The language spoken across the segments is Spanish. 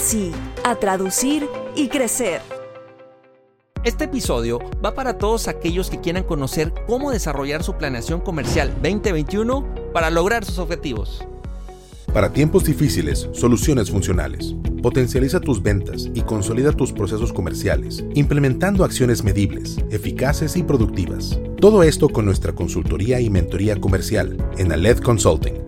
sí, a traducir y crecer. Este episodio va para todos aquellos que quieran conocer cómo desarrollar su planeación comercial 2021 para lograr sus objetivos. Para tiempos difíciles, soluciones funcionales. Potencializa tus ventas y consolida tus procesos comerciales, implementando acciones medibles, eficaces y productivas. Todo esto con nuestra consultoría y mentoría comercial en Aled Consulting.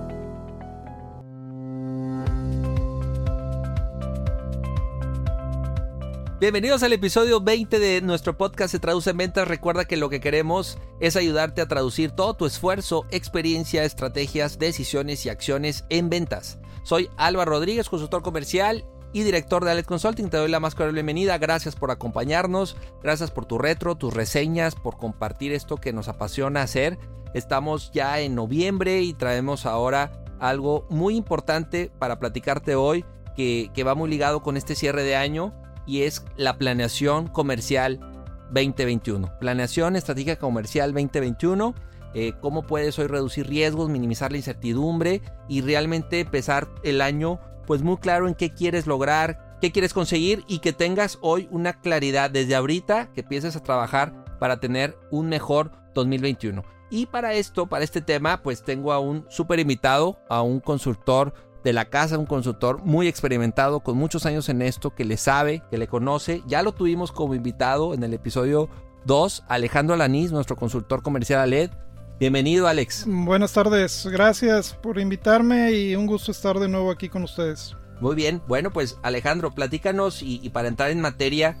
Bienvenidos al episodio 20 de nuestro podcast Se Traduce en Ventas. Recuerda que lo que queremos es ayudarte a traducir todo tu esfuerzo, experiencia, estrategias, decisiones y acciones en ventas. Soy Álvaro Rodríguez, consultor comercial y director de Alet Consulting. Te doy la más cordial bienvenida. Gracias por acompañarnos. Gracias por tu retro, tus reseñas, por compartir esto que nos apasiona hacer. Estamos ya en noviembre y traemos ahora algo muy importante para platicarte hoy que, que va muy ligado con este cierre de año y es la planeación comercial 2021. Planeación estratégica comercial 2021. Eh, cómo puedes hoy reducir riesgos, minimizar la incertidumbre y realmente empezar el año pues muy claro en qué quieres lograr, qué quieres conseguir y que tengas hoy una claridad desde ahorita que empieces a trabajar para tener un mejor 2021. Y para esto, para este tema, pues tengo a un súper invitado, a un consultor de la casa, un consultor muy experimentado, con muchos años en esto, que le sabe, que le conoce. Ya lo tuvimos como invitado en el episodio 2, Alejandro Alanís, nuestro consultor comercial ALED. Bienvenido, Alex. Buenas tardes, gracias por invitarme y un gusto estar de nuevo aquí con ustedes. Muy bien, bueno, pues Alejandro, platícanos y, y para entrar en materia,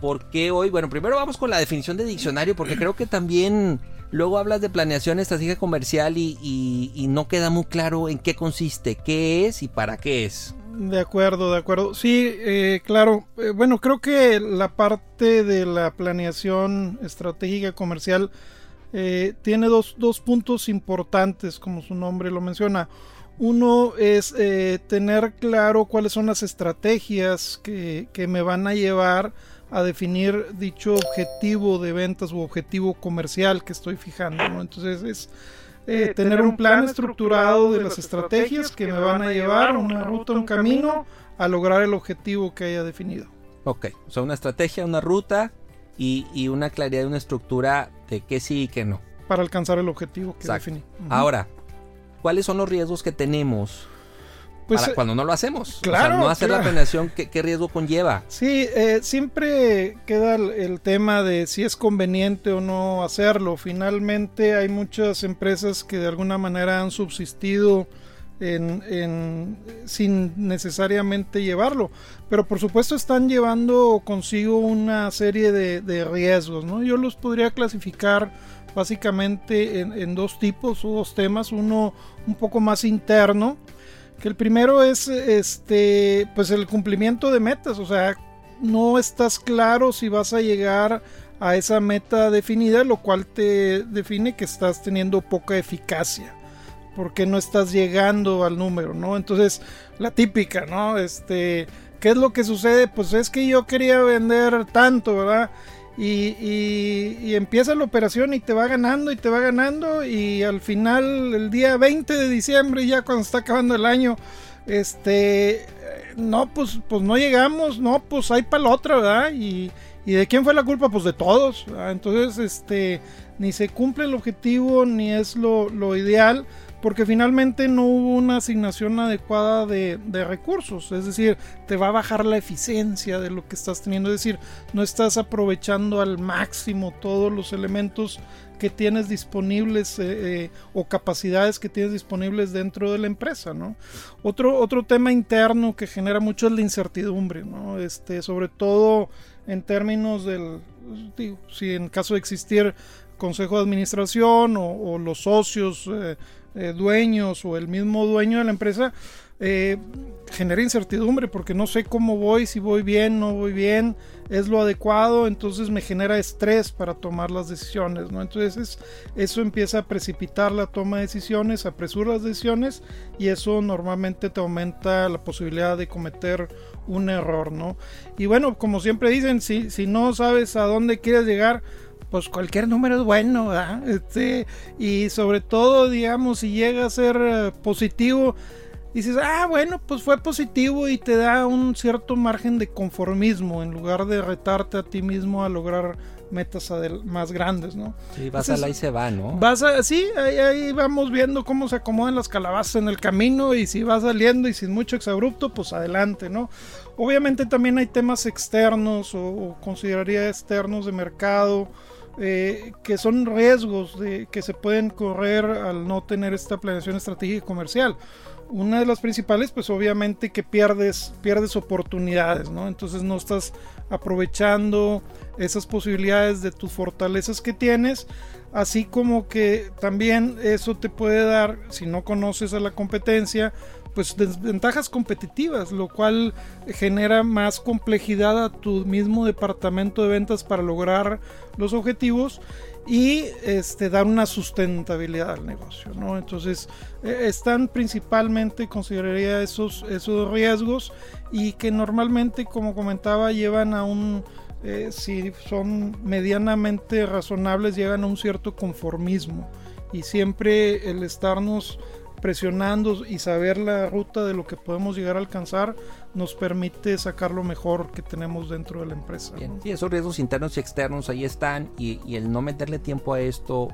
¿por qué hoy? Bueno, primero vamos con la definición de diccionario, porque creo que también Luego hablas de planeación estratégica comercial y, y, no queda muy claro en qué consiste, qué es y para qué es. De acuerdo, de acuerdo. Sí, eh, claro. Eh, bueno, creo que la parte de la planeación estratégica comercial eh, tiene dos, dos, puntos importantes, como su nombre lo menciona. Uno es eh, tener claro cuáles son las estrategias que, que me van a llevar definir dicho objetivo de ventas u objetivo comercial que estoy fijando. ¿no? Entonces es eh, tener un plan estructurado de las estrategias que me van a llevar una ruta, un camino a lograr el objetivo que haya definido. Ok, o sea, una estrategia, una ruta y, y una claridad, una estructura de qué sí y qué no. Para alcanzar el objetivo que Exacto. definí. Uh -huh. Ahora, ¿cuáles son los riesgos que tenemos pues, para cuando no lo hacemos. Claro. O sea, no hacer claro. la planeación, ¿qué, ¿qué, riesgo conlleva? Sí, eh, siempre queda el, el, tema de si es conveniente o no hacerlo. Finalmente hay muchas empresas que de alguna manera han subsistido en, en, sin necesariamente llevarlo. Pero por supuesto están llevando consigo una serie de, de riesgos. ¿no? Yo los podría clasificar básicamente en, en dos tipos o dos temas. Uno un poco más interno que el primero es este pues el cumplimiento de metas o sea no estás claro si vas a llegar a esa meta definida lo cual te define que estás teniendo poca eficacia porque no estás llegando al número no entonces la típica no este qué es lo que sucede pues es que yo quería vender tanto verdad y, empieza la operación y te va ganando y te va ganando y al final el día 20 de diciembre ya cuando está acabando el año este no pues pues no llegamos no pues hay para la otra verdad y, y, de quién fue la culpa pues de todos ¿verdad? entonces este ni se cumple el objetivo ni es lo, lo ideal porque finalmente no hubo una asignación adecuada de, recursos, es decir, te va a bajar la eficiencia de lo que estás teniendo, es decir, no estás aprovechando al máximo todos los elementos que tienes disponibles eh, eh, o capacidades que tienes disponibles dentro de la empresa, ¿no? Otro, otro tema interno que genera mucho es la incertidumbre, ¿no? Este, sobre todo en términos del, si en caso de existir consejo de administración o, los socios eh, eh, dueños o el mismo dueño de la empresa, eh, genera incertidumbre porque no sé cómo voy, si voy bien, no voy bien, es lo adecuado, entonces me genera estrés para tomar las decisiones, ¿no? Entonces eso empieza a precipitar la toma de decisiones, apresura las decisiones y eso normalmente te aumenta la posibilidad de cometer un error, ¿no? Y bueno, como siempre dicen, si, si no sabes a dónde quieres llegar, pues cualquier número es bueno, Este, y sobre todo, digamos, si llega a ser eh, positivo, dices, ah, bueno, pues fue positivo y te da un cierto margen de conformismo en lugar de retarte a ti mismo a lograr metas más grandes, ¿no? Sí, vas a la y se va, ¿no? Vas a, sí, ahí, vamos viendo cómo se acomodan las calabazas en el camino y si va saliendo y sin mucho exabrupto, pues adelante, ¿no? Obviamente también hay temas externos o, o consideraría externos de mercado, eh, que son riesgos de, que se pueden correr al no tener esta planeación estratégica comercial. Una de las principales, pues obviamente que pierdes, pierdes oportunidades, ¿no? Entonces no estás aprovechando esas posibilidades de tus fortalezas que tienes, así como que también eso te puede dar, si no conoces a la competencia, pues desventajas competitivas, lo cual genera más complejidad a tu mismo departamento de ventas para lograr los objetivos y este, dar una sustentabilidad al negocio. ¿no? Entonces, eh, están principalmente, consideraría esos, esos riesgos y que normalmente, como comentaba, llevan a un, eh, si son medianamente razonables, llegan a un cierto conformismo. Y siempre el estarnos presionando y saber la ruta de lo que podemos llegar a alcanzar nos permite sacar lo mejor que tenemos dentro de la empresa. y esos riesgos internos y externos ahí están y, y el no meterle tiempo a esto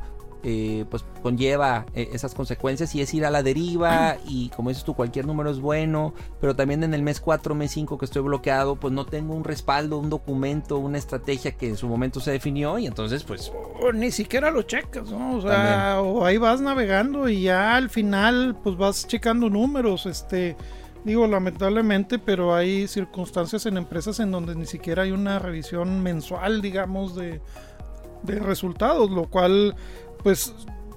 eh, pues conlleva eh, esas consecuencias y es ir a la deriva y como dices tú cualquier número es bueno pero también en el mes 4 mes 5 que estoy bloqueado pues no tengo un respaldo un documento una estrategia que en su momento se definió y entonces pues o ni siquiera lo checas ¿no? o sea o ahí vas navegando y ya al final pues vas checando números este Digo, lamentablemente, pero hay circunstancias en empresas en donde ni siquiera hay una revisión mensual, digamos, de, de resultados, lo cual pues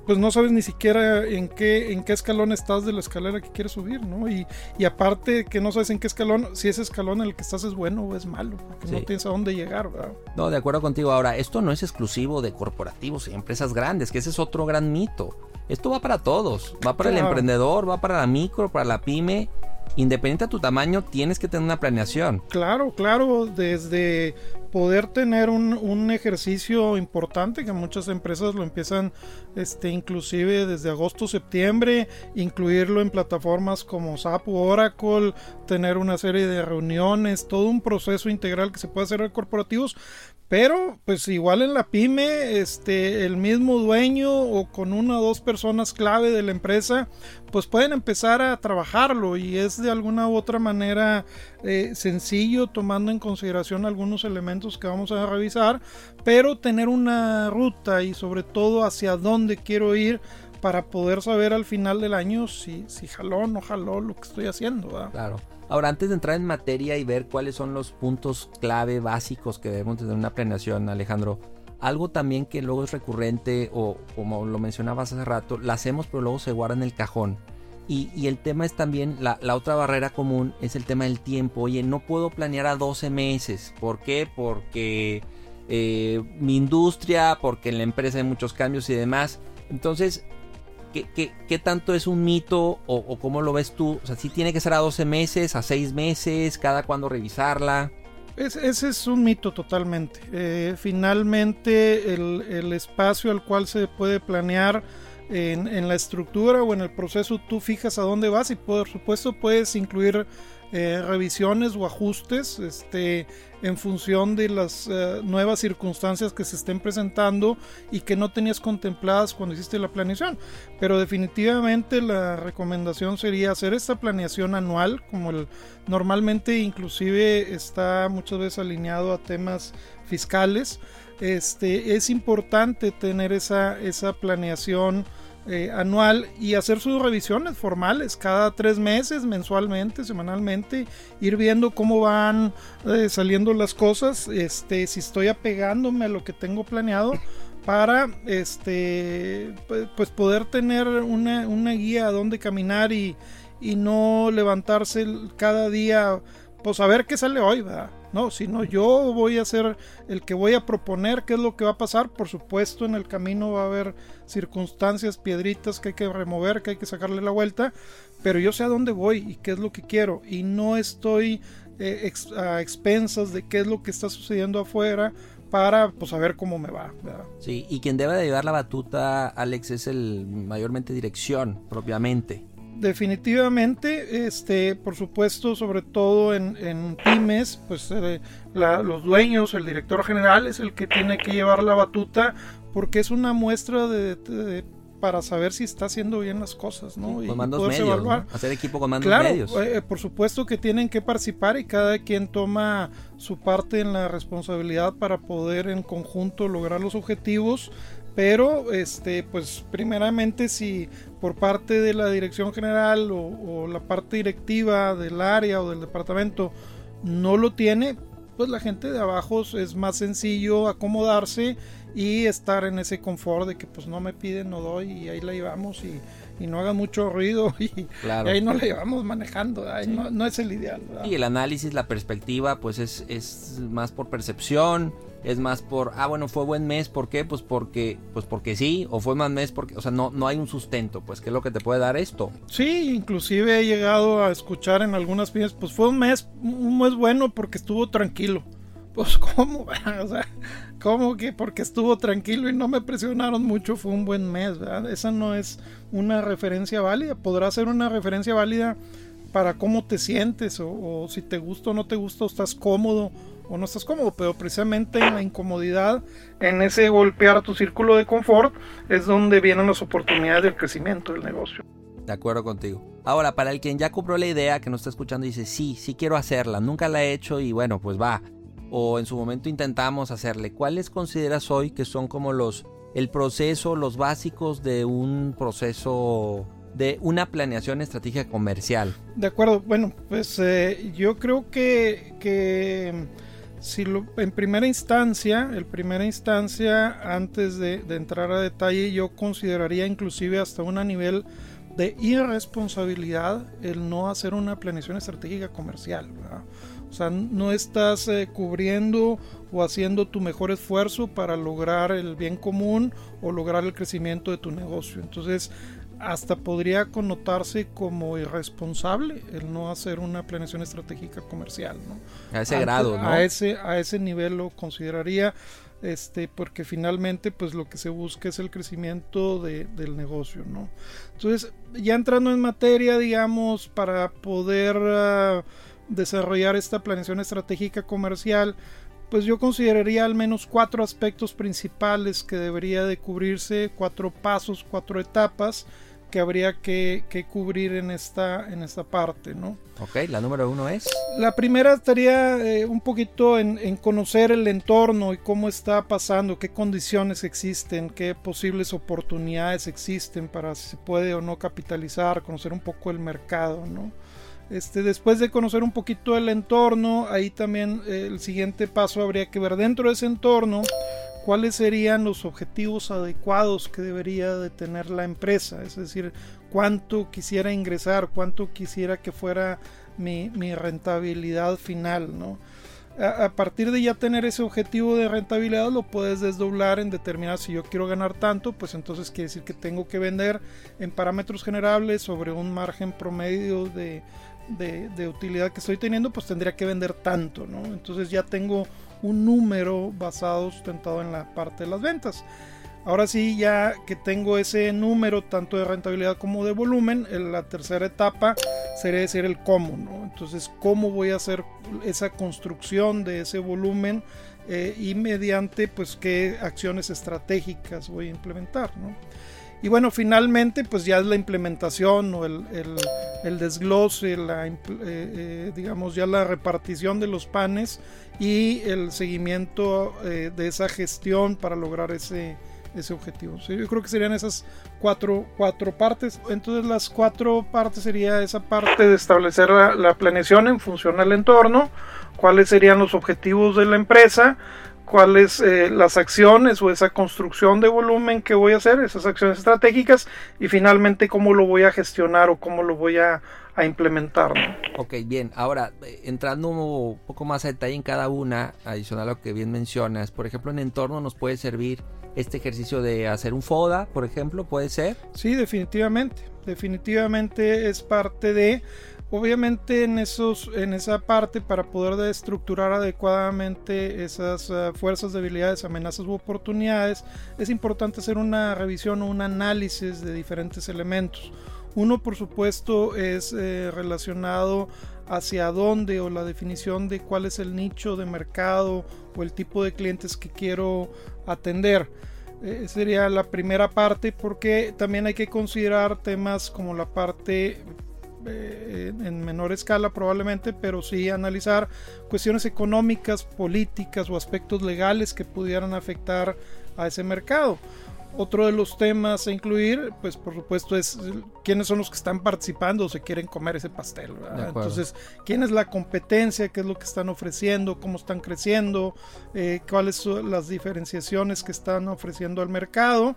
pues no sabes ni siquiera en qué, en qué escalón estás de la escalera que quieres subir, ¿no? Y, y aparte que no sabes en qué escalón, si ese escalón en el que estás es bueno o es malo, porque no tienes a dónde llegar, ¿verdad? No, de acuerdo contigo. Ahora, esto no es exclusivo de corporativos y empresas grandes, que ese es otro gran mito. Esto va para todos, va para el emprendedor, va para la micro, para la pyme independiente a tu tamaño, tienes que tener una planeación. Claro, claro, desde poder tener un, ejercicio importante que muchas empresas lo empiezan este inclusive desde agosto septiembre incluirlo en plataformas como SAP o Oracle tener una serie de reuniones todo un proceso integral que se puede hacer en corporativos pero, pues igual en la pyme, este, el mismo dueño o con una o dos personas clave de la empresa, pues pueden empezar a trabajarlo y es de alguna u otra manera eh, sencillo tomando en consideración algunos elementos que vamos a revisar, pero tener una ruta y sobre todo hacia dónde quiero ir para poder saber al final del año si, si jaló o no jaló lo que estoy haciendo. Claro. Ahora, antes de entrar en materia y ver cuáles son los puntos clave básicos que debemos tener en una planeación, Alejandro, algo también que luego es recurrente o como lo mencionabas hace rato, la hacemos pero luego se guarda en el cajón. Y, el tema es también, la, otra barrera común es el tema del tiempo. Oye, no puedo planear a 12 meses. ¿Por qué? Porque eh, mi industria, porque en la empresa hay muchos cambios y demás. Entonces, ¿qué, tanto es un mito o, cómo lo ves tú? O sea, si tiene que ser a 12 meses, a 6 meses, cada cuándo revisarla. ese es un mito totalmente. Eh, finalmente, el, espacio al cual se puede planear en, la estructura o en el proceso tú fijas a dónde vas y por supuesto puedes incluir eh, revisiones o ajustes este, en función de las eh, nuevas circunstancias que se estén presentando y que no tenías contempladas cuando hiciste la planeación. Pero definitivamente la recomendación sería hacer esta planeación anual, como el, normalmente inclusive está muchas veces alineado a temas fiscales. Este, es importante tener esa, esa planeación eh, anual y hacer sus revisiones formales cada tres meses, mensualmente, semanalmente, ir viendo cómo van eh, saliendo las cosas, este, si estoy apegándome a lo que tengo planeado para este pues poder tener una, una guía a dónde caminar y, y no levantarse cada día pues a ver qué sale hoy, ¿verdad? No, sino yo voy a ser el que voy a proponer qué es lo que va a pasar. Por supuesto, en el camino va a haber circunstancias, piedritas que hay que remover, que hay que sacarle la vuelta, pero yo sé a dónde voy y qué es lo que quiero y no estoy eh, a expensas de qué es lo que está sucediendo afuera para pues saber cómo me va. Sí, y quien debe de llevar la batuta, Alex, es el mayormente dirección propiamente definitivamente, este, por supuesto, sobre todo en, pymes, pues eh, los dueños, el director general es el que tiene que llevar la batuta porque es una muestra de, para saber si está haciendo bien las cosas, ¿no? mandos medios, hacer equipo con mandos medios. Eh, por supuesto que tienen que participar y cada quien toma su parte en la responsabilidad para poder en conjunto lograr los objetivos pero este pues primeramente si por parte de la dirección general o, la parte directiva del área o del departamento no lo tiene pues la gente de abajo es más sencillo acomodarse y estar en ese confort de que pues no me piden no doy y ahí la llevamos y, no haga mucho ruido y, ahí no la llevamos manejando ahí no, es el ideal y el análisis la perspectiva pues es, es más por percepción es más por, ah, bueno, fue buen mes, ¿por qué? Pues porque, pues porque sí, o fue mal mes porque, o sea, no, no hay un sustento, pues, ¿qué es lo que te puede dar esto? Sí, inclusive he llegado a escuchar en algunas pymes, pues fue un mes, un mes bueno porque estuvo tranquilo. Pues, ¿cómo? ¿cómo que porque estuvo tranquilo y no me presionaron mucho fue un buen mes, ¿verdad? Esa no es una referencia válida, podrá ser una referencia válida para cómo te sientes o, o si te gusta o no te gusta estás cómodo o no estás cómodo, pero precisamente en la incomodidad, en ese golpear tu círculo de confort, es donde vienen las oportunidades del crecimiento del negocio. De acuerdo contigo. Ahora, para el quien ya compró la idea, que no está escuchando y dice, sí, sí quiero hacerla, nunca la he hecho y bueno, pues va. O en su momento intentamos hacerle. ¿Cuáles consideras hoy que son como los, el proceso, los básicos de un proceso de una planeación estratégica comercial. De acuerdo, bueno, pues eh, yo creo que, que si lo, en primera instancia, en primera instancia, antes de, entrar a detalle, yo consideraría inclusive hasta un nivel de irresponsabilidad el no hacer una planeación estratégica comercial. O sea, no estás eh, cubriendo o haciendo tu mejor esfuerzo para lograr el bien común o lograr el crecimiento de tu negocio. Entonces, hasta podría connotarse como irresponsable el no hacer una planeación estratégica comercial. A ese grado, ¿no? A ese, a ese nivel lo consideraría, este, porque finalmente pues lo que se busca es el crecimiento del negocio, ¿no? Entonces, ya entrando en materia, digamos, para poder ah, desarrollar esta planeación estratégica comercial, pues yo consideraría al menos cuatro aspectos principales que debería de cubrirse, cuatro pasos, cuatro etapas que habría que, cubrir en esta, en esta parte, ¿no? Ok, la número uno es. La primera estaría eh, un poquito en, en, conocer el entorno y cómo está pasando, qué condiciones existen, qué posibles oportunidades existen para si se puede o no capitalizar, conocer un poco el mercado, ¿no? Este, después de conocer un poquito el entorno, ahí también eh, el siguiente paso habría que ver dentro de ese entorno cuáles serían los objetivos adecuados que debería de tener la empresa, es decir, cuánto quisiera ingresar, cuánto quisiera que fuera mi, rentabilidad final, ¿no? A, partir de ya tener ese objetivo de rentabilidad lo puedes desdoblar en determinar si yo quiero ganar tanto, pues entonces quiere decir que tengo que vender en parámetros generables sobre un margen promedio de, de utilidad que estoy teniendo, pues tendría que vender tanto, ¿no? Entonces ya tengo un número basado, sustentado en la parte de las ventas. Ahora sí, ya que tengo ese número tanto de rentabilidad como de volumen, en la tercera etapa sería decir el cómo, ¿no? Entonces, ¿cómo voy a hacer esa construcción de ese volumen eh, y mediante, pues, qué acciones estratégicas voy a implementar, ¿no? Y bueno, finalmente, pues ya es la implementación o el, el, desglose, la, eh, eh, digamos, ya la repartición de los panes y el seguimiento de esa gestión para lograr ese, ese objetivo. yo creo que serían esas cuatro, cuatro partes. Entonces las cuatro partes sería esa parte de establecer la, planeación en función al entorno, cuáles serían los objetivos de la empresa, cuáles eh, las acciones o esa construcción de volumen que voy a hacer, esas acciones estratégicas y finalmente cómo lo voy a gestionar o cómo lo voy a, a implementar. Ok, bien. Ahora, eh, entrando un poco más a detalle en cada una, adicional a lo que bien mencionas, por ejemplo, en entorno nos puede servir este ejercicio de hacer un FODA, por ejemplo, ¿puede ser? Sí, definitivamente. Definitivamente es parte de, obviamente en, esos, en esa parte para poder estructurar adecuadamente esas uh, fuerzas, debilidades, amenazas u oportunidades, es importante hacer una revisión o un análisis de diferentes elementos. Uno, por supuesto, es eh, relacionado hacia dónde o la definición de cuál es el nicho de mercado o el tipo de clientes que quiero atender. Eh, sería la primera parte porque también hay que considerar temas como la parte eh, en menor escala probablemente, pero sí analizar cuestiones económicas, políticas o aspectos legales que pudieran afectar a ese mercado. Otro de los temas a incluir, pues por supuesto, es quiénes son los que están participando o se quieren comer ese pastel. Entonces, quién es la competencia, qué es lo que están ofreciendo, cómo están creciendo, eh, cuáles son las diferenciaciones que están ofreciendo al mercado.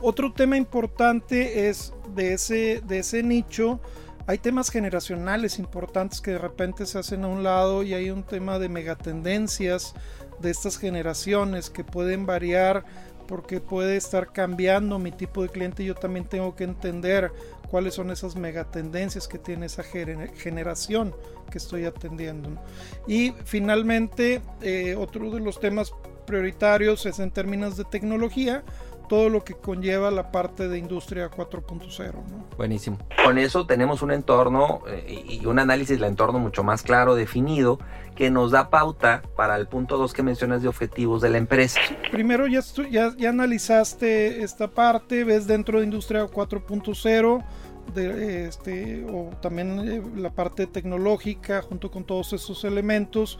Otro tema importante es de ese, de ese nicho. Hay temas generacionales importantes que de repente se hacen a un lado y hay un tema de megatendencias de estas generaciones que pueden variar porque puede estar cambiando mi tipo de cliente yo también tengo que entender cuáles son esas megatendencias que tiene esa generación que estoy atendiendo. Y finalmente, eh, otro de los temas prioritarios es en términos de tecnología, todo lo que conlleva la parte de industria 4.0. Buenísimo. Con eso tenemos un entorno eh, y un análisis del entorno mucho más claro, definido, que nos da pauta para el punto 2 que mencionas de objetivos de la empresa. Primero ya, ya, analizaste esta parte, ves dentro de industria 4.0. De este, o también eh, la parte tecnológica junto con todos esos elementos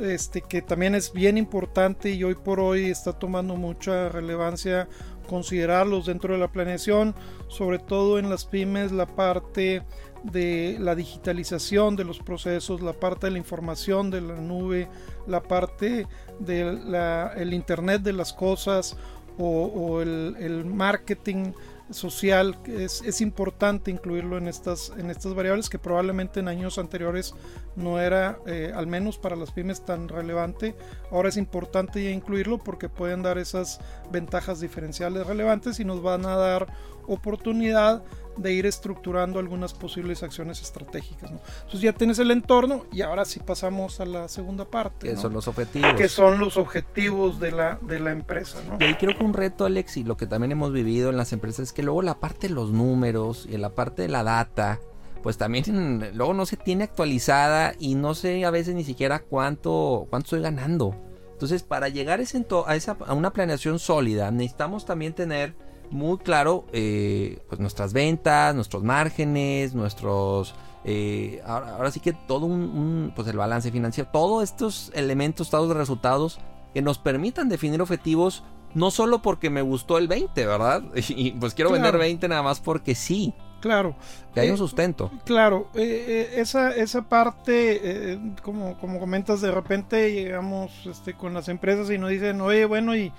este, que también es bien importante y hoy por hoy está tomando mucha relevancia considerarlos dentro de la planeación, sobre todo en las pymes, la parte de la digitalización de los procesos, la parte de la información de la nube, la parte del el Internet de las cosas o, el marketing social, es, es importante incluirlo en estas, en estas variables que probablemente en años anteriores no era, eh, al menos para las pymes, tan relevante. Ahora es importante ya incluirlo porque pueden dar esas ventajas diferenciales relevantes y nos van a dar oportunidad de ir estructurando algunas posibles acciones estratégicas. Entonces ya tienes el entorno y ahora sí pasamos a la segunda parte. Que son los objetivos. Que son los objetivos de la, de la empresa. Y ahí creo que un reto, Alex, y lo que también hemos vivido en las empresas es que luego la parte de los números y la parte de la data, pues también luego no se tiene actualizada y no sé a veces ni siquiera cuánto, cuánto estoy ganando. Entonces, para llegar a, esa, a una planeación sólida, necesitamos también tener muy claro eh, pues nuestras ventas, nuestros márgenes, nuestros... Eh, ahora, sí que todo un, pues el balance financiero, todos estos elementos, estados de resultados que nos permitan definir objetivos, no solo porque me gustó el 20, ¿verdad? Y pues quiero vender 20 nada más porque sí. Claro. Que hay un eh, sustento. Claro, esa, esa parte, como, como comentas, de repente llegamos este, con las empresas y nos dicen, oye, bueno, y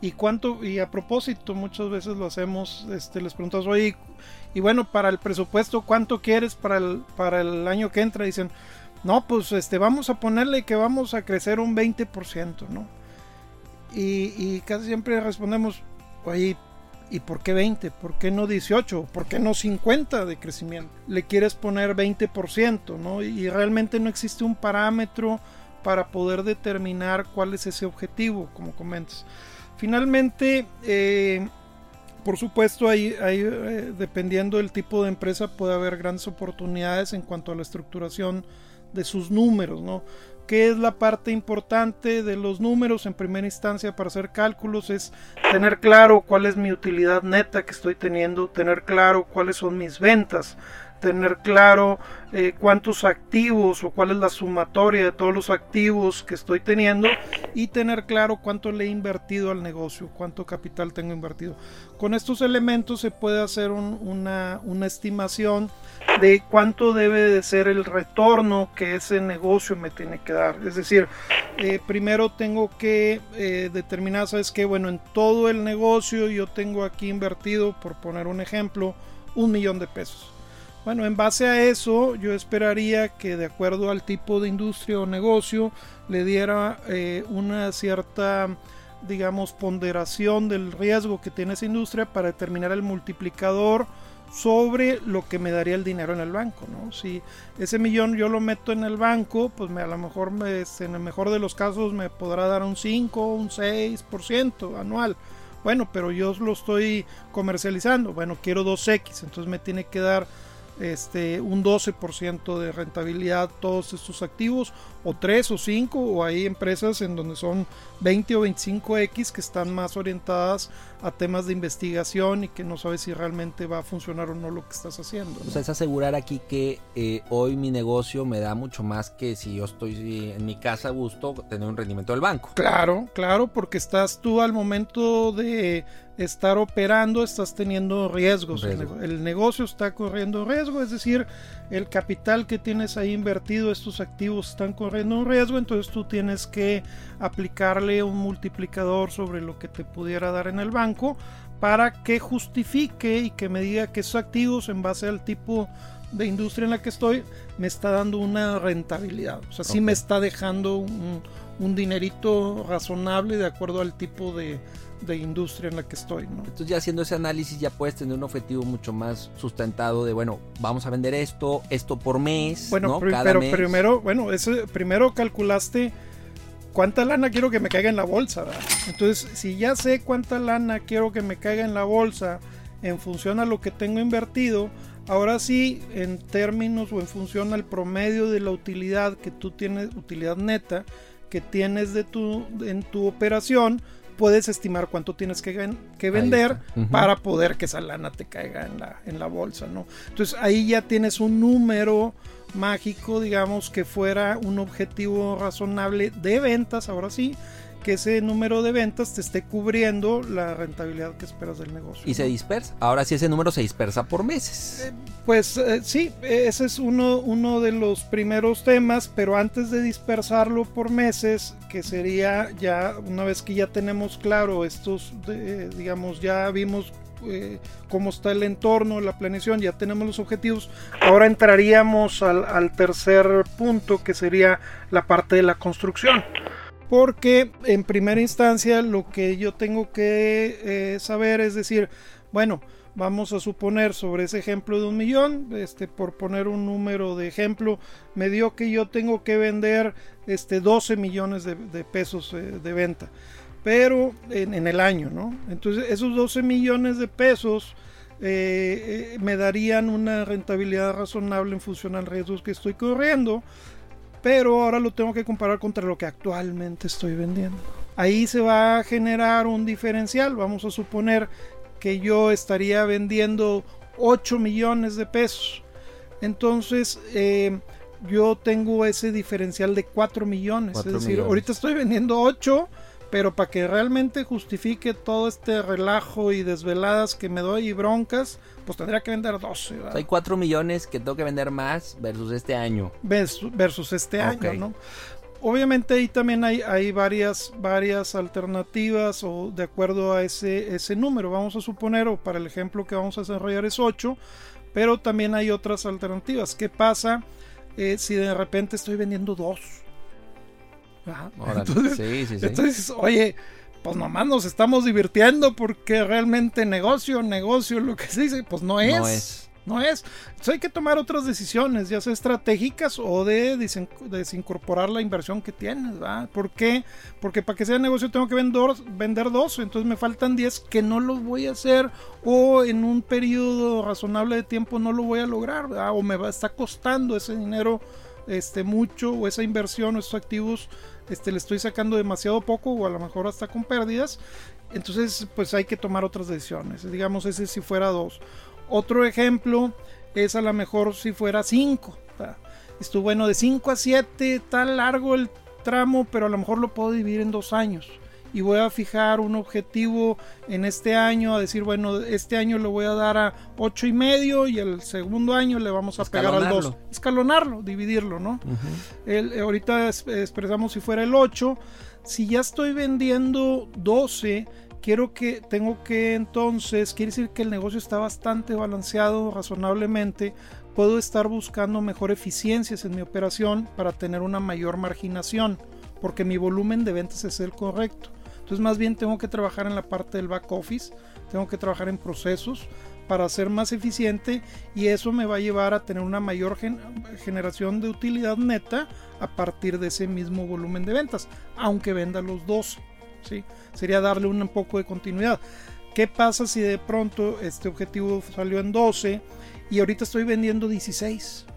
y cuánto y a propósito muchas veces lo hacemos este les preguntamos oye y bueno para el presupuesto cuánto quieres para el para el año que entra dicen no pues este vamos a ponerle que vamos a crecer un 20% no y, y casi siempre respondemos oye ¿Y por qué 20? ¿Por qué no 18? ¿Por qué no 50 de crecimiento? Le quieres poner 20%, ¿no? Y realmente no existe un parámetro para poder determinar cuál es ese objetivo, como comentas. Finalmente, eh, por supuesto, eh, dependiendo del tipo de empresa, puede haber grandes oportunidades en cuanto a la estructuración de sus números, ¿no? ¿Qué es la parte importante de los números en primera instancia para hacer cálculos? Es tener claro cuál es mi utilidad neta que estoy teniendo, tener claro cuáles son mis ventas, tener claro eh, cuántos activos o cuál es la sumatoria de todos los activos que estoy teniendo y tener claro cuánto le he invertido al negocio, cuánto capital tengo invertido. Con estos elementos se puede hacer una, una, estimación de cuánto debe de ser el retorno que ese negocio me tiene que dar. Es decir, eh, primero tengo que eh, determinar, sabes que, bueno, en todo el negocio yo tengo aquí invertido, por poner un ejemplo, un millón de pesos bueno, en base a eso, yo esperaría que de acuerdo al tipo de industria o negocio le diera eh, una cierta, digamos, ponderación del riesgo que tiene esa industria para determinar el multiplicador sobre lo que me daría el dinero en el banco, ¿no? Si ese millón yo lo meto en el banco, pues me, a lo mejor me, en el mejor de los casos me podrá dar un 5, un 6% anual. Bueno, pero yo lo estoy comercializando. Bueno, quiero 2X, entonces me tiene que dar este, un 12% de rentabilidad todos estos activos, o 3 o 5, o hay empresas en donde son 20 o 25X que están más orientadas a temas de investigación y que no sabes si realmente va a funcionar o no lo que estás haciendo. O sea, es asegurar aquí que eh, hoy mi negocio me da mucho más que si yo estoy en mi casa a gusto tener un rendimiento del banco. Claro, claro, porque estás tú al momento de estar operando, estás teniendo riesgos. El negocio está corriendo riesgo, es decir, el capital que tienes ahí invertido, estos activos están corriendo un riesgo, entonces tú tienes que aplicarle un multiplicador sobre lo que te pudiera dar en el banco para que justifique y que me diga que esos activos en base al tipo de industria en la que estoy me está dando una rentabilidad. O sea, sí me está dejando un, un dinerito razonable de acuerdo al tipo de, de industria en la que estoy. ¿no? Entonces ya haciendo ese análisis ya puedes tener un objetivo mucho más sustentado de, bueno, vamos a vender esto, esto por mes. Bueno, pero primero, bueno, ese, primero calculaste cuánta lana quiero que me caiga en la bolsa. Entonces, si ya sé cuánta lana quiero que me caiga en la bolsa en función a lo que tengo invertido, ahora sí, en términos o en función al promedio de la utilidad que tú tienes, utilidad neta, que tienes de tu, en tu operación, puedes estimar cuánto tienes que, que vender para poder que esa lana te caiga en la, en la bolsa, ¿no? Entonces ahí ya tienes un número mágico, digamos, que fuera un objetivo razonable de ventas, ahora sí, que ese número de ventas te esté cubriendo la rentabilidad que esperas del negocio. Y se dispersa. Ahora sí ese número se dispersa por meses. Eh, pues eh, sí, ese es uno, uno de los primeros temas, pero antes de dispersarlo por meses, que sería ya, una vez que ya tenemos claro estos, digamos, ya vimos eh, cómo está el entorno, la planeación, ya tenemos los objetivos. Ahora entraríamos al, al, tercer punto que sería la parte de la construcción porque en primera instancia lo que yo tengo que eh, saber es decir, bueno, vamos a suponer sobre ese ejemplo de un millón, este, por poner un número de ejemplo, me dio que yo tengo que vender este, 12 millones de, pesos eh, de venta, pero en, el año, ¿no? Entonces esos 12 millones de pesos eh, me darían una rentabilidad razonable en función al riesgo que estoy corriendo pero ahora lo tengo que comparar contra lo que actualmente estoy vendiendo. Ahí se va a generar un diferencial. Vamos a suponer que yo estaría vendiendo 8 millones de pesos. Entonces, eh, yo tengo ese diferencial de 4 millones. es decir, ahorita estoy vendiendo 8 pero para que realmente justifique todo este relajo y desveladas que me doy y broncas, pues tendría que vender 12. hay 4 millones que tengo que vender más versus este año. Versus, este año, ¿no? Obviamente ahí también hay, hay varias, varias alternativas o de acuerdo a ese, ese número. Vamos a suponer, o para el ejemplo que vamos a desarrollar es 8, pero también hay otras alternativas. ¿Qué pasa eh, si de repente estoy vendiendo 2? Entonces, oye, pues nomás nos estamos divirtiendo porque realmente negocio, negocio, lo que se dice, pues no es. No es. Entonces hay que tomar otras decisiones, ya sea estratégicas o de desincorporar la inversión que tienes. ¿va? ¿Por qué? Porque para que sea negocio tengo que vender, vender dos, entonces me faltan 10 que no los voy a hacer o en un periodo razonable de tiempo no lo voy a lograr o me va, a estar costando ese dinero este, mucho o esa inversión o esos activos este, le estoy sacando demasiado poco o a lo mejor hasta con pérdidas. Entonces, pues hay que tomar otras decisiones. Digamos, ese si fuera dos. Otro ejemplo es a lo mejor si fuera 5. Esto bueno, de 5 a 7, está largo el tramo, pero a lo mejor lo puedo dividir en dos años. Y voy a fijar un objetivo en este año, a decir, bueno, este año le voy a dar a 8 y medio y el segundo año le vamos a pegar al 2. Escalonarlo, dividirlo, ¿no? el, ahorita expresamos si fuera el 8. Si ya estoy vendiendo 12, quiero que tengo que entonces, quiere decir que el negocio está bastante balanceado razonablemente, puedo estar buscando mejor eficiencias en mi operación para tener una mayor marginación, porque mi volumen de ventas es el correcto. Entonces más bien tengo que trabajar en la parte del back office, tengo que trabajar en procesos para ser más eficiente y eso me va a llevar a tener una mayor generación de utilidad neta a partir de ese mismo volumen de ventas, aunque venda los dos. ¿sí? Sería darle un poco de continuidad. ¿Qué pasa si de pronto este objetivo salió en 12 y ahorita estoy vendiendo 16?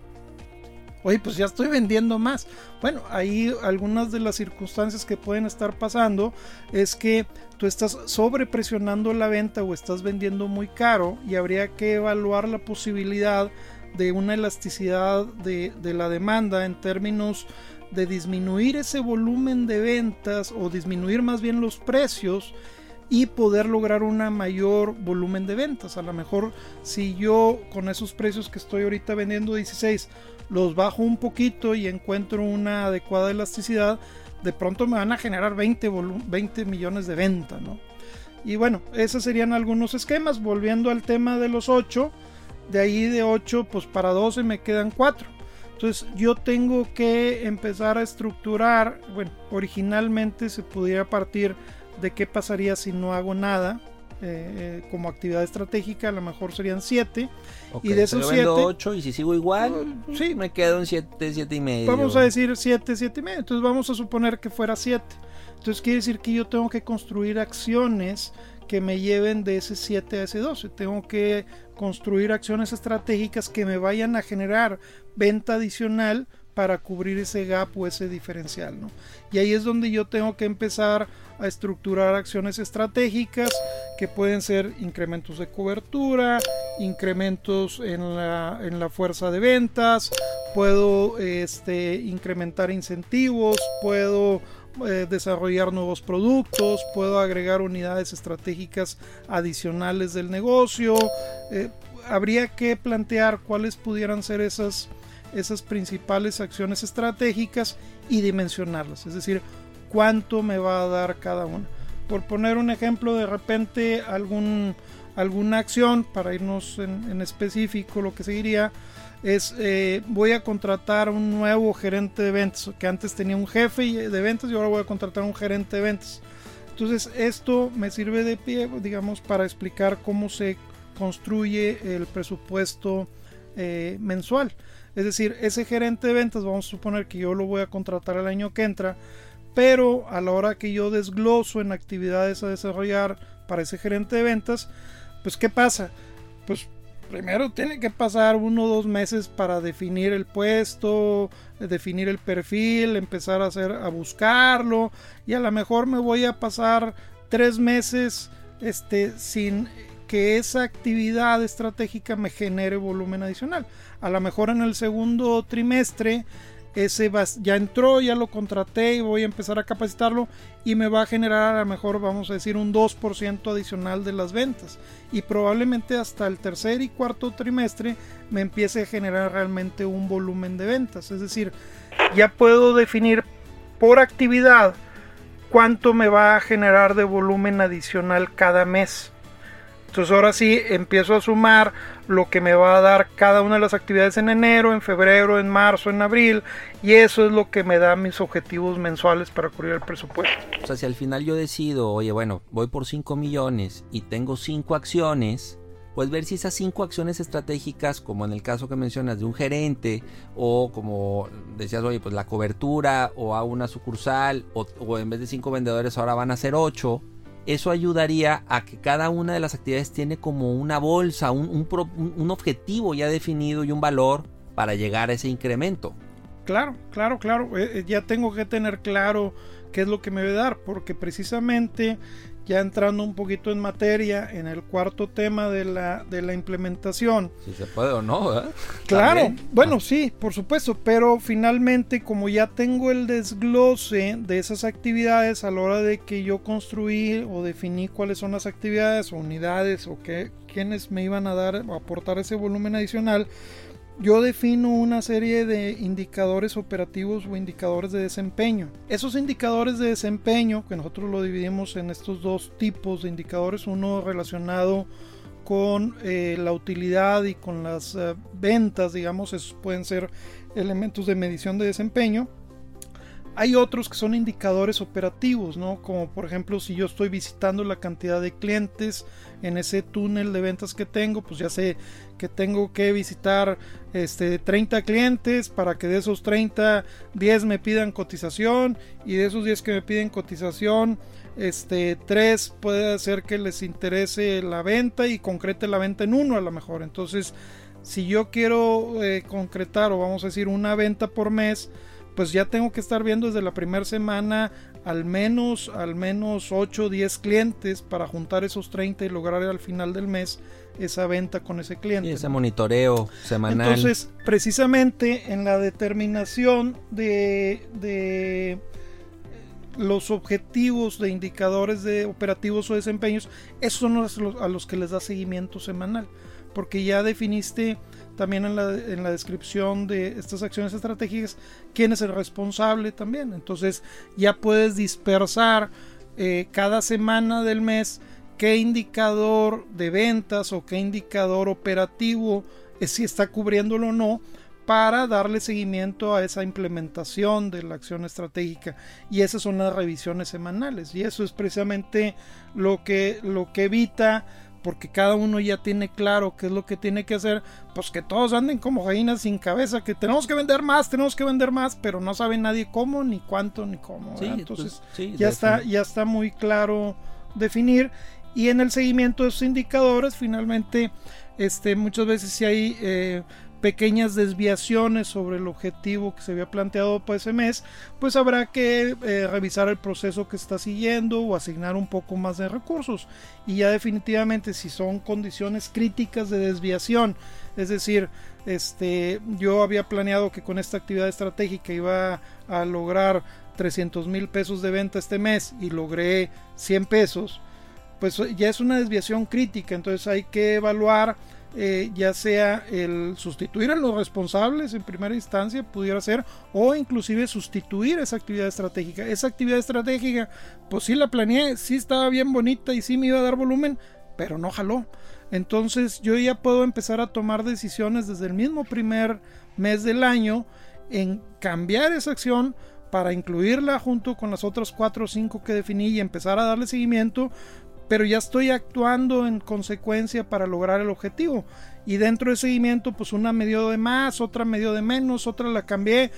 Oye, pues ya estoy vendiendo más. Bueno, ahí algunas de las circunstancias que pueden estar pasando es que tú estás sobrepresionando la venta o estás vendiendo muy caro y habría que evaluar la posibilidad de una elasticidad de, de la demanda en términos de disminuir ese volumen de ventas o disminuir más bien los precios y poder lograr un mayor volumen de ventas. A lo mejor si yo con esos precios que estoy ahorita vendiendo 16 los bajo un poquito y encuentro una adecuada elasticidad, de pronto me van a generar 20, 20 millones de venta, ¿no? Y bueno, esos serían algunos esquemas. Volviendo al tema de los 8, de ahí de 8, pues para 12 me quedan 4. Entonces yo tengo que empezar a estructurar, bueno, originalmente se pudiera partir de qué pasaría si no hago nada, eh, como actividad estratégica, a lo mejor serían 7. y de esos 7. 8 y si sigo igual, uh, sí, me quedo en 7, 7 y medio. Vamos a decir 7, 7 y medio. Entonces vamos a suponer que fuera 7. Entonces quiere decir que yo tengo que construir acciones que me lleven de ese 7 a ese 12. Tengo que construir acciones estratégicas que me vayan a generar venta adicional para cubrir ese gap o ese diferencial. ¿no? Y ahí es donde yo tengo que empezar a estructurar acciones estratégicas que pueden ser incrementos de cobertura, incrementos en la, en la fuerza de ventas, puedo este, incrementar incentivos, puedo eh, desarrollar nuevos productos, puedo agregar unidades estratégicas adicionales del negocio. Eh, habría que plantear cuáles pudieran ser esas esas principales acciones estratégicas y dimensionarlas, es decir, cuánto me va a dar cada una. Por poner un ejemplo, de repente algún, alguna acción, para irnos en, específico, lo que seguiría es eh, voy a contratar un nuevo gerente de ventas, que antes tenía un jefe de ventas y ahora voy a contratar un gerente de ventas. Entonces esto me sirve de pie, digamos, para explicar cómo se construye el presupuesto eh, mensual. Es decir, ese gerente de ventas, vamos a suponer que yo lo voy a contratar el año que entra, pero a la hora que yo desgloso en actividades a desarrollar para ese gerente de ventas, pues ¿qué pasa? Pues primero tiene que pasar uno o dos meses para definir el puesto, definir el perfil, empezar a hacer a buscarlo y a lo mejor me voy a pasar tres meses este sin que esa actividad estratégica me genere volumen adicional. A lo mejor en el segundo trimestre ese ya entró, ya lo contraté y voy a empezar a capacitarlo y me va a generar a lo mejor vamos a decir un 2% adicional de las ventas. Y probablemente hasta el tercer y cuarto trimestre me empiece a generar realmente un volumen de ventas. Es decir ya puedo definir por actividad cuánto me va a generar de volumen adicional cada mes entonces ahora sí empiezo a sumar lo que me va a dar cada una de las actividades en enero, en febrero, en marzo, en abril. Y eso es lo que me da mis objetivos mensuales para cubrir el presupuesto. O sea, si al final yo decido, oye, bueno, voy por 5 millones y tengo 5 acciones, pues ver si esas cinco acciones estratégicas, como en el caso que mencionas de un gerente, o como decías, oye, pues la cobertura, o a una sucursal, o, en vez de cinco vendedores ahora van a ser ocho, eso ayudaría a que cada una de las actividades tiene como una bolsa, un, un, objetivo ya definido y un valor para llegar a ese incremento. Claro, claro, claro. Eh, eh, ya tengo que tener claro qué es lo que me debe dar, porque precisamente ya entrando un poquito en materia en el cuarto tema de la, de la implementación. Si se puede o no, ¿eh? Claro, bueno, sí, por supuesto, pero finalmente como ya tengo el desglose de esas actividades a la hora de que yo construí o definí cuáles son las actividades o unidades o qué, quiénes me iban a dar o aportar ese volumen adicional, yo defino una serie de indicadores operativos o indicadores de desempeño. Esos indicadores de desempeño, que nosotros lo dividimos en estos dos tipos de indicadores, uno relacionado con eh, la utilidad y con las eh, ventas, digamos, esos pueden ser elementos de medición de desempeño. Hay otros que son indicadores operativos, ¿no? Como por ejemplo si yo estoy visitando la cantidad de clientes en ese túnel de ventas que tengo, pues ya sé que tengo que visitar este 30 clientes para que de esos 30 10 me pidan cotización y de esos 10 que me piden cotización este 3 puede hacer que les interese la venta y concrete la venta en uno a lo mejor. Entonces, si yo quiero eh, concretar o vamos a decir una venta por mes, pues ya tengo que estar viendo desde la primera semana al menos, al menos 8 o 10 clientes para juntar esos 30 y lograr al final del mes esa venta con ese cliente. Y ese monitoreo semanal. Entonces, precisamente en la determinación de, de los objetivos de indicadores de operativos o desempeños, esos son los, a los que les da seguimiento semanal, porque ya definiste también en la, en la descripción de estas acciones estratégicas quién es el responsable también. Entonces ya puedes dispersar eh, cada semana del mes qué indicador de ventas o qué indicador operativo es si está cubriéndolo o no para darle seguimiento a esa implementación de la acción estratégica y esas son las revisiones semanales y eso es precisamente lo que lo que evita porque cada uno ya tiene claro qué es lo que tiene que hacer, pues que todos anden como gallinas sin cabeza, que tenemos que vender más, tenemos que vender más, pero no sabe nadie cómo, ni cuánto, ni cómo. Entonces pues, ya, está, ya está muy claro definir. Y en el seguimiento de esos indicadores, finalmente, este, muchas veces si hay eh, pequeñas desviaciones sobre el objetivo que se había planteado para ese mes, pues habrá que eh, revisar el proceso que está siguiendo o asignar un poco más de recursos. Y ya definitivamente si son condiciones críticas de desviación, es decir, este, yo había planeado que con esta actividad estratégica iba a lograr 300 mil pesos de venta este mes y logré 100 pesos, pues ya es una desviación crítica, entonces hay que evaluar eh, ya sea el sustituir a los responsables en primera instancia, pudiera ser, o inclusive sustituir esa actividad estratégica. Esa actividad estratégica, pues sí la planeé, sí estaba bien bonita y sí me iba a dar volumen, pero no jaló. Entonces yo ya puedo empezar a tomar decisiones desde el mismo primer mes del año en cambiar esa acción para incluirla junto con las otras cuatro o cinco que definí y empezar a darle seguimiento pero ya estoy actuando en consecuencia para lograr el objetivo. Y dentro de seguimiento, pues una me dio de más, otra me dio de menos, otra la cambié,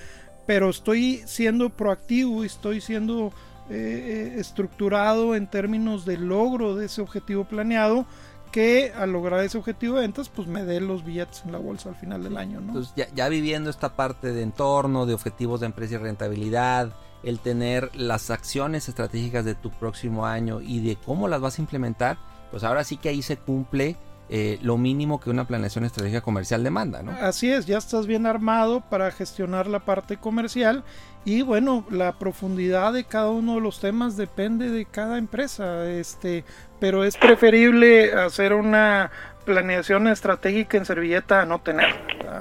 pero estoy siendo proactivo y estoy siendo eh, eh, estructurado en términos de logro de ese objetivo planeado que al lograr ese objetivo de ventas, pues me dé los billetes en la bolsa al final del año. ¿no? Entonces, ya, ya viviendo esta parte de entorno, de objetivos de empresa y rentabilidad, el tener las acciones estratégicas de tu próximo año y de cómo las vas a implementar, pues ahora sí que ahí se cumple eh, lo mínimo que una planeación estratégica comercial demanda, ¿no? Así es, ya estás bien armado para gestionar la parte comercial y bueno, la profundidad de cada uno de los temas depende de cada empresa, este, pero es preferible hacer una planeación estratégica en servilleta a no tener.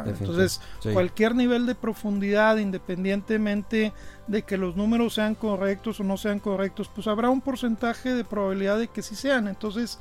Entonces, cualquier nivel de profundidad, independientemente de que los números sean correctos o no sean correctos, pues habrá un porcentaje de probabilidad de que sí sean. Entonces,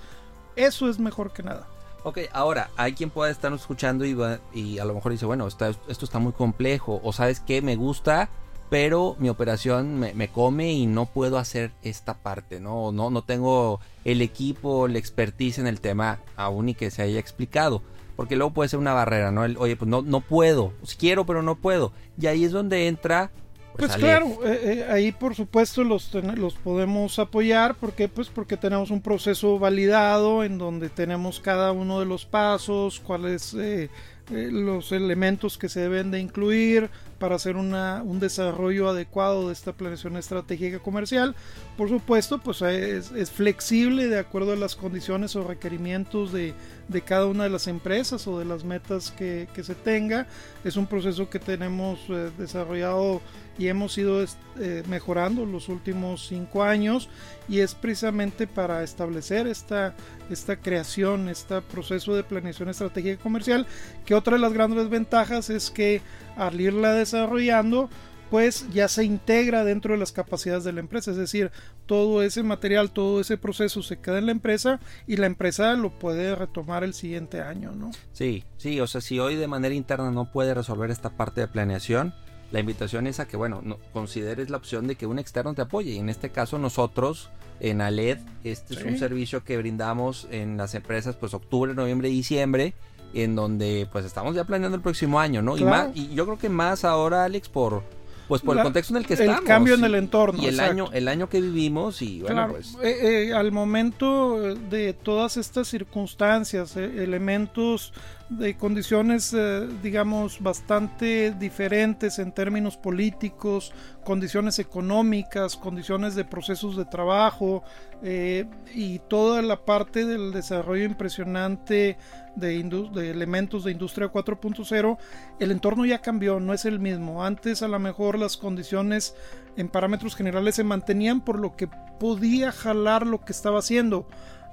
eso es mejor que nada. Ok, ahora, hay quien pueda estar escuchando y, y a lo mejor dice, bueno, esto está muy complejo, o sabes que me gusta pero mi operación me, come y no puedo hacer esta parte, ¿no? No, no tengo el equipo, la expertise en el tema aún y que se haya explicado. Porque luego puede ser una barrera, ¿no? El, Oye, pues no, no puedo, pues quiero, pero no puedo. Y ahí es donde entra pues, pues claro, eh, eh, ahí por supuesto los, los podemos apoyar porque pues porque tenemos un proceso validado en donde tenemos cada uno de los pasos, cuáles eh, los elementos que se deben de incluir, para hacer una, un desarrollo adecuado de esta planeación estratégica comercial. Por supuesto, pues es, flexible de acuerdo a las condiciones o requerimientos de, de cada una de las empresas o de las metas que, que se tenga. Es un proceso que tenemos eh, desarrollado y hemos ido eh, mejorando los últimos cinco años y es precisamente para establecer esta, esta creación, este proceso de planeación estratégica comercial, que otra de las grandes ventajas es que al irla desarrollando, pues ya se integra dentro de las capacidades de la empresa, es decir, todo ese material, todo ese proceso se queda en la empresa y la empresa lo puede retomar el siguiente año, ¿no? Sí, sí, o sea, si hoy de manera interna no puede resolver esta parte de planeación, la invitación es a que, bueno, no, consideres la opción de que un externo te apoye. Y en este caso nosotros, en ALED, este es un servicio que brindamos en las empresas, pues octubre, noviembre, diciembre en donde pues estamos ya planeando el próximo año, ¿no? Y, más, y yo creo que más ahora, Alex, por pues por el contexto en el que estamos. El cambio en el entorno. Y el año, el año que vivimos y bueno, pues. Eh, eh, al momento de todas estas circunstancias, eh, elementos de condiciones, digamos, bastante diferentes en términos políticos, condiciones económicas, condiciones de procesos de trabajo y toda la parte del desarrollo impresionante de, de elementos de industria 4.0, el entorno ya cambió, no es el mismo. Antes a lo mejor las condiciones en parámetros generales se mantenían por lo que podía jalar lo que estaba haciendo.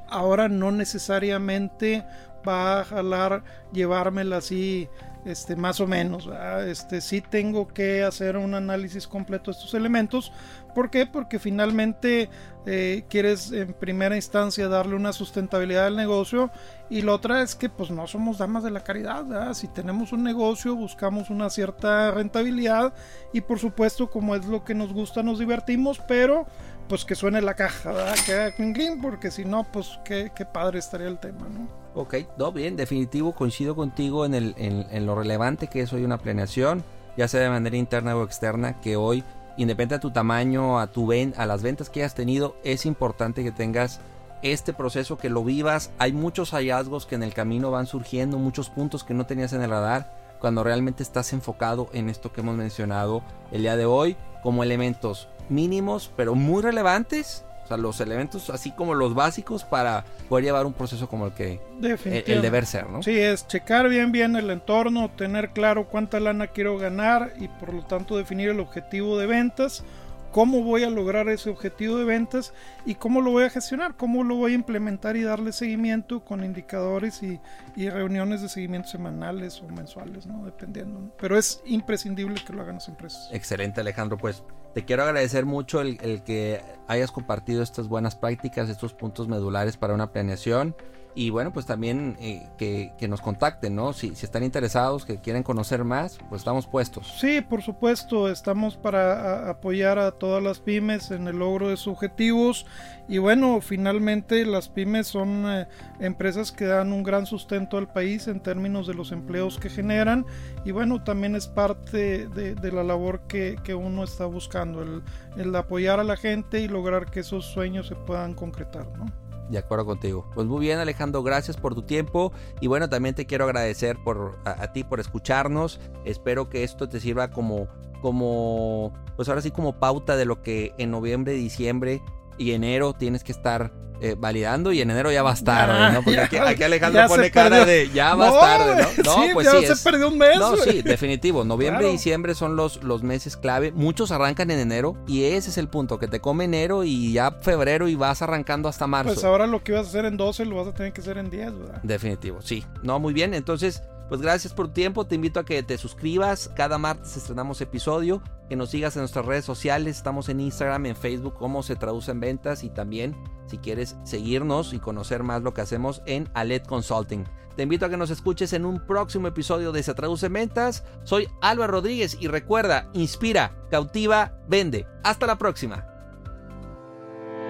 Ahora no necesariamente va a jalar llevármela así este, más o menos. Este, sí tengo que hacer un análisis completo de estos elementos. ¿Por qué? Porque finalmente eh, quieres en primera instancia darle una sustentabilidad al negocio y la otra es que pues no somos damas de la caridad. Si tenemos un negocio buscamos una cierta rentabilidad y por supuesto como es lo que nos gusta nos divertimos, pero pues que suene la caja, que porque si no pues qué, qué padre estaría el tema, ¿no? Ok, no, bien, definitivo, coincido contigo en, el, lo relevante que es hoy una planeación, ya sea de manera interna o externa, que hoy, independiente de tu tamaño, a, tu ven, a las ventas que hayas tenido, es importante que tengas este proceso, que lo vivas. Hay muchos hallazgos que en el camino van surgiendo, muchos puntos que no tenías en el radar, cuando realmente estás enfocado en esto que hemos mencionado el día de hoy, como elementos mínimos, pero muy relevantes sea, los elementos así como los básicos para poder llevar un proceso como el que el, deber ser, ¿no? Sí, es checar bien bien el entorno, tener claro cuánta lana quiero ganar y por lo tanto definir el objetivo de ventas, cómo voy a lograr ese objetivo de ventas y cómo lo voy a gestionar, cómo lo voy a implementar y darle seguimiento con indicadores y, reuniones de seguimiento semanales o mensuales, ¿no? Dependiendo. Pero es imprescindible que lo hagan las empresas. Excelente, Alejandro. Pues te quiero agradecer mucho el, que hayas compartido estas buenas prácticas, estos puntos medulares para una planeación. Y bueno, pues también eh, que, nos contacten, ¿no? Si, si, están interesados, que quieren conocer más, pues estamos puestos. Sí, por supuesto, estamos para apoyar a todas las pymes en el logro de sus objetivos. Y bueno, finalmente las pymes son eh, empresas que dan un gran sustento al país en términos de los empleos que generan. Y bueno, también es parte de, la labor que, uno está buscando, el, el apoyar a la gente y lograr que esos sueños se puedan concretar, ¿no? De acuerdo contigo. Pues muy bien Alejandro, gracias por tu tiempo y bueno, también te quiero agradecer por a, ti por escucharnos. Espero que esto te sirva como como pues ahora sí como pauta de lo que en noviembre, diciembre y enero tienes que estar eh, validando y en enero ya va a estar, ¿no? Porque aquí, Alejandro pone cara de ya va a estar, ¿no? No, pues ya se perdió un mes. No, sí, definitivo. Noviembre y diciembre son los, los meses clave. Muchos arrancan en enero y ese es el punto, que te come enero y ya febrero y vas arrancando hasta marzo. Pues ahora lo que ibas a hacer en 12 lo vas a tener que hacer en 10, ¿verdad? Definitivo, sí. No, muy bien. Entonces, Pues gracias por tu tiempo, te invito a que te suscribas, cada martes estrenamos episodio, que nos sigas en nuestras redes sociales, estamos en Instagram, en Facebook, cómo se traduce en ventas y también si quieres seguirnos y conocer más lo que hacemos en Alet Consulting. Te invito a que nos escuches en un próximo episodio de Se Traduce en Ventas. Soy Álvaro Rodríguez y recuerda, inspira, cautiva, vende. Hasta la próxima.